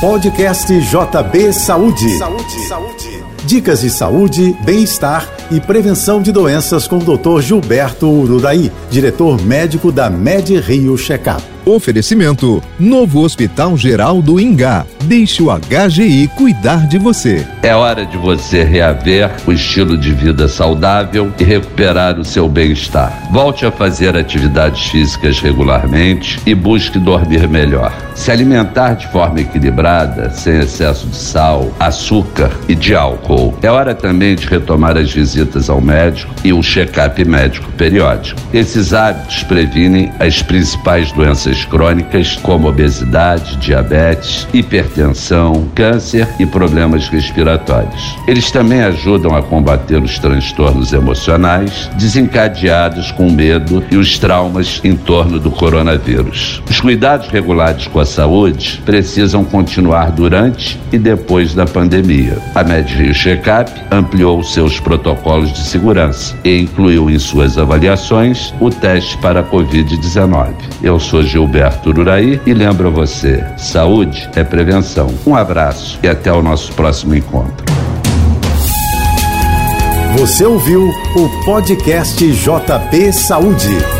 Podcast JB Saúde. Saúde. Saúde. Dicas de saúde, bem-estar e prevenção de doenças com o Dr. Gilberto Urudaí, diretor médico da Med Rio Checkup. Oferecimento: Novo Hospital Geral do Ingá. Deixe o HGI cuidar de você. É hora de você reaver o estilo de vida saudável e recuperar o seu bem-estar. Volte a fazer atividades físicas regularmente e busque dormir melhor. Se alimentar de forma equilibrada, sem excesso de sal, açúcar e de álcool. É hora também de retomar as visitas ao médico e um check-up médico periódico. Esses hábitos previnem as principais doenças crônicas, como obesidade, diabetes, hipertensão, câncer e problemas respiratórios. Eles também ajudam a combater os transtornos emocionais desencadeados com medo e os traumas em torno do coronavírus. Os cuidados regulares com a saúde precisam continuar durante e depois da pandemia. A MedRio Checkup ampliou seus protocolos de segurança e incluiu em suas avaliações o teste para a Covid-19. Eu sou Gilberto Uraí e lembro você: saúde é prevenção. Um abraço e até o nosso próximo encontro. Você ouviu o podcast JB Saúde.